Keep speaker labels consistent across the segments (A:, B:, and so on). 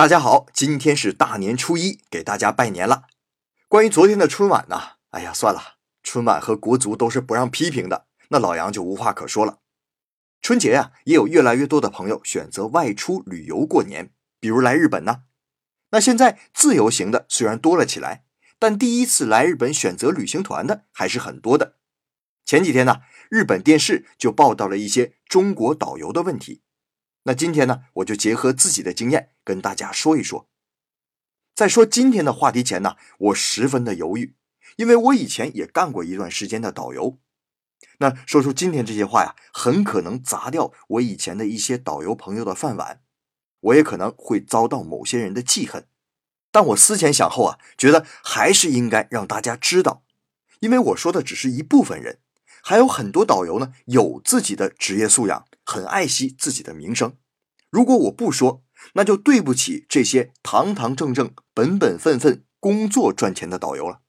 A: 大家好，今天是大年初一，给大家拜年了。关于昨天的春晚呢，哎呀，算了，春晚和国足都是不让批评的，那老杨就无话可说了。春节呀，也有越来越多的朋友选择外出旅游过年，比如来日本呢。那现在自由行的虽然多了起来，但第一次来日本选择旅行团的还是很多的。前几天呢，日本电视就报道了一些中国导游的问题。那今天呢，我就结合自己的经验跟大家说一说。在说今天的话题前呢，我十分的犹豫，因为我以前也干过一段时间的导游。那说出今天这些话呀，很可能砸掉我以前的一些导游朋友的饭碗，我也可能会遭到某些人的记恨。但我思前想后啊，觉得还是应该让大家知道，因为我说的只是一部分人。还有很多导游呢，有自己的职业素养，很爱惜自己的名声。如果我不说，那就对不起这些堂堂正正、本本分分工作赚钱的导游了。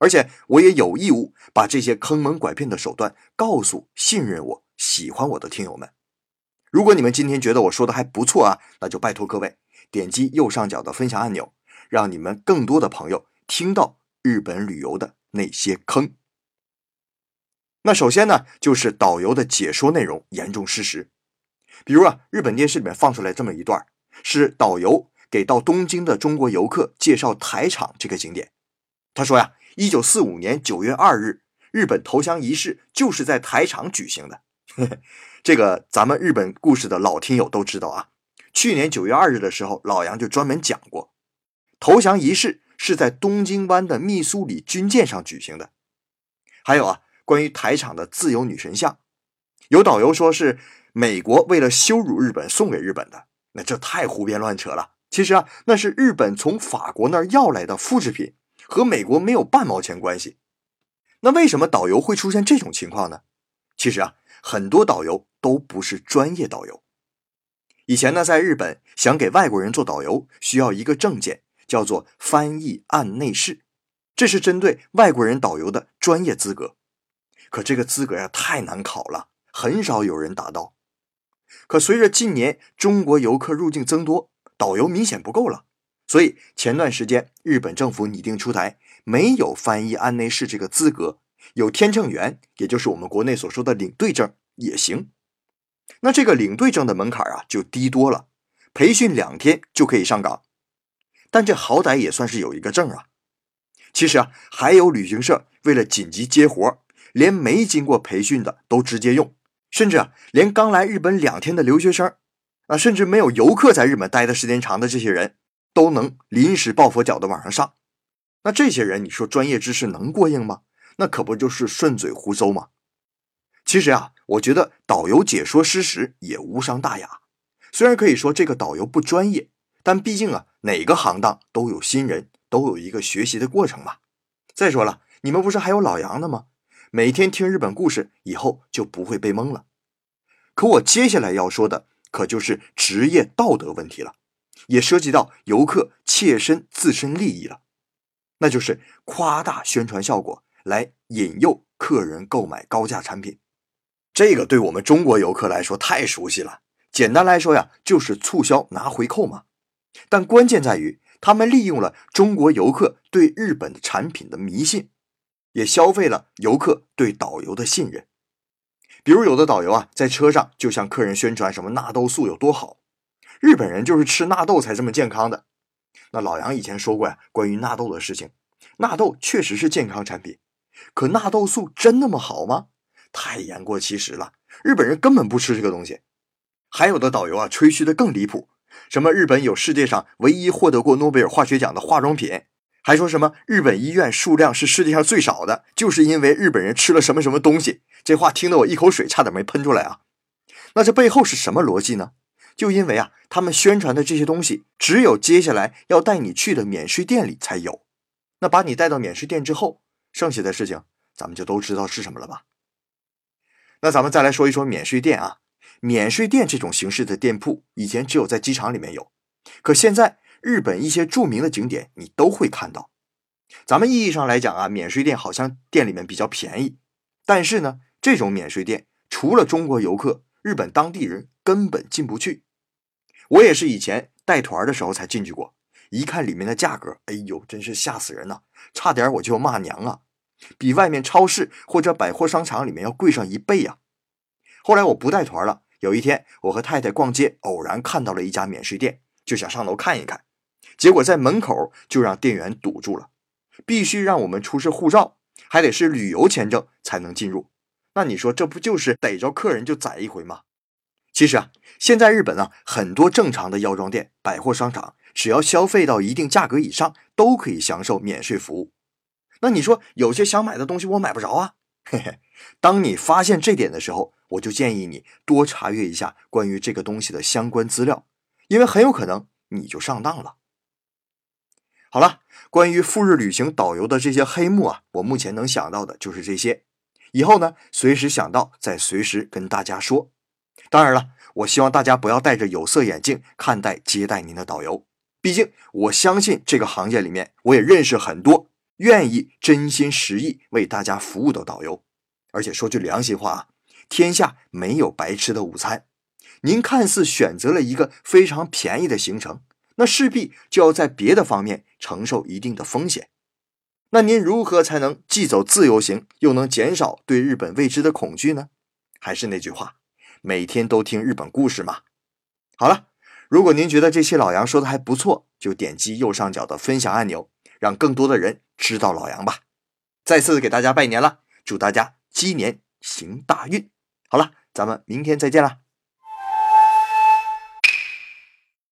A: 而且我也有义务把这些坑蒙拐骗的手段告诉信任我、喜欢我的听友们。如果你们今天觉得我说的还不错啊，那就拜托各位点击右上角的分享按钮，让你们更多的朋友听到日本旅游的那些坑。那首先呢，就是导游的解说内容严重失实。比如啊，日本电视里面放出来这么一段，是导游给到东京的中国游客介绍台场这个景点。他说呀，一九四五年九月二日，日本投降仪式就是在台场举行的。这个咱们日本故事的老听友都知道啊。去年九月二日的时候，老杨就专门讲过，投降仪式是在东京湾的密苏里军舰上举行的。还有啊。关于台场的自由女神像，有导游说是美国为了羞辱日本送给日本的，那这太胡编乱扯了。其实啊，那是日本从法国那儿要来的复制品，和美国没有半毛钱关系。那为什么导游会出现这种情况呢？其实啊，很多导游都不是专业导游。以前呢，在日本想给外国人做导游，需要一个证件，叫做翻译案内士，这是针对外国人导游的专业资格。可这个资格呀太难考了，很少有人达到。可随着近年中国游客入境增多，导游明显不够了，所以前段时间日本政府拟定出台，没有翻译安内士这个资格，有天秤员，也就是我们国内所说的领队证也行。那这个领队证的门槛啊就低多了，培训两天就可以上岗。但这好歹也算是有一个证啊。其实啊，还有旅行社为了紧急接活。连没经过培训的都直接用，甚至啊，连刚来日本两天的留学生，啊，甚至没有游客在日本待的时间长的这些人，都能临时抱佛脚的往上上。那这些人，你说专业知识能过硬吗？那可不就是顺嘴胡诌吗？其实啊，我觉得导游解说失实也无伤大雅。虽然可以说这个导游不专业，但毕竟啊，哪个行当都有新人，都有一个学习的过程嘛。再说了，你们不是还有老杨的吗？每天听日本故事，以后就不会被蒙了。可我接下来要说的，可就是职业道德问题了，也涉及到游客切身自身利益了。那就是夸大宣传效果，来引诱客人购买高价产品。这个对我们中国游客来说太熟悉了。简单来说呀，就是促销拿回扣嘛。但关键在于，他们利用了中国游客对日本产品的迷信。也消费了游客对导游的信任，比如有的导游啊，在车上就向客人宣传什么纳豆素有多好，日本人就是吃纳豆才这么健康的。那老杨以前说过呀，关于纳豆的事情，纳豆确实是健康产品，可纳豆素真那么好吗？太言过其实了，日本人根本不吃这个东西。还有的导游啊，吹嘘的更离谱，什么日本有世界上唯一获得过诺贝尔化学奖的化妆品。还说什么日本医院数量是世界上最少的，就是因为日本人吃了什么什么东西。这话听得我一口水差点没喷出来啊！那这背后是什么逻辑呢？就因为啊，他们宣传的这些东西，只有接下来要带你去的免税店里才有。那把你带到免税店之后，剩下的事情咱们就都知道是什么了吧？那咱们再来说一说免税店啊，免税店这种形式的店铺，以前只有在机场里面有，可现在。日本一些著名的景点，你都会看到。咱们意义上来讲啊，免税店好像店里面比较便宜，但是呢，这种免税店除了中国游客，日本当地人根本进不去。我也是以前带团的时候才进去过，一看里面的价格，哎呦，真是吓死人呐！差点我就要骂娘啊，比外面超市或者百货商场里面要贵上一倍呀。后来我不带团了，有一天我和太太逛街，偶然看到了一家免税店，就想上楼看一看，结果在门口就让店员堵住了，必须让我们出示护照，还得是旅游签证才能进入。那你说这不就是逮着客人就宰一回吗？其实啊，现在日本啊，很多正常的药妆店、百货商场，只要消费到一定价格以上，都可以享受免税服务。那你说有些想买的东西我买不着啊？嘿嘿，当你发现这点的时候，我就建议你多查阅一下关于这个东西的相关资料，因为很有可能你就上当了。好了，关于赴日旅行导游的这些黑幕啊，我目前能想到的就是这些。以后呢，随时想到再随时跟大家说。当然了，我希望大家不要戴着有色眼镜看待接待您的导游。毕竟，我相信这个行业里面，我也认识很多愿意真心实意为大家服务的导游。而且说句良心话啊，天下没有白吃的午餐。您看似选择了一个非常便宜的行程，那势必就要在别的方面承受一定的风险。那您如何才能既走自由行，又能减少对日本未知的恐惧呢？还是那句话。每天都听日本故事嘛。好了，如果您觉得这期老杨说的还不错，就点击右上角的分享按钮，让更多的人知道老杨吧。再次给大家拜年了，祝大家鸡年行大运。好了，咱们明天再见了。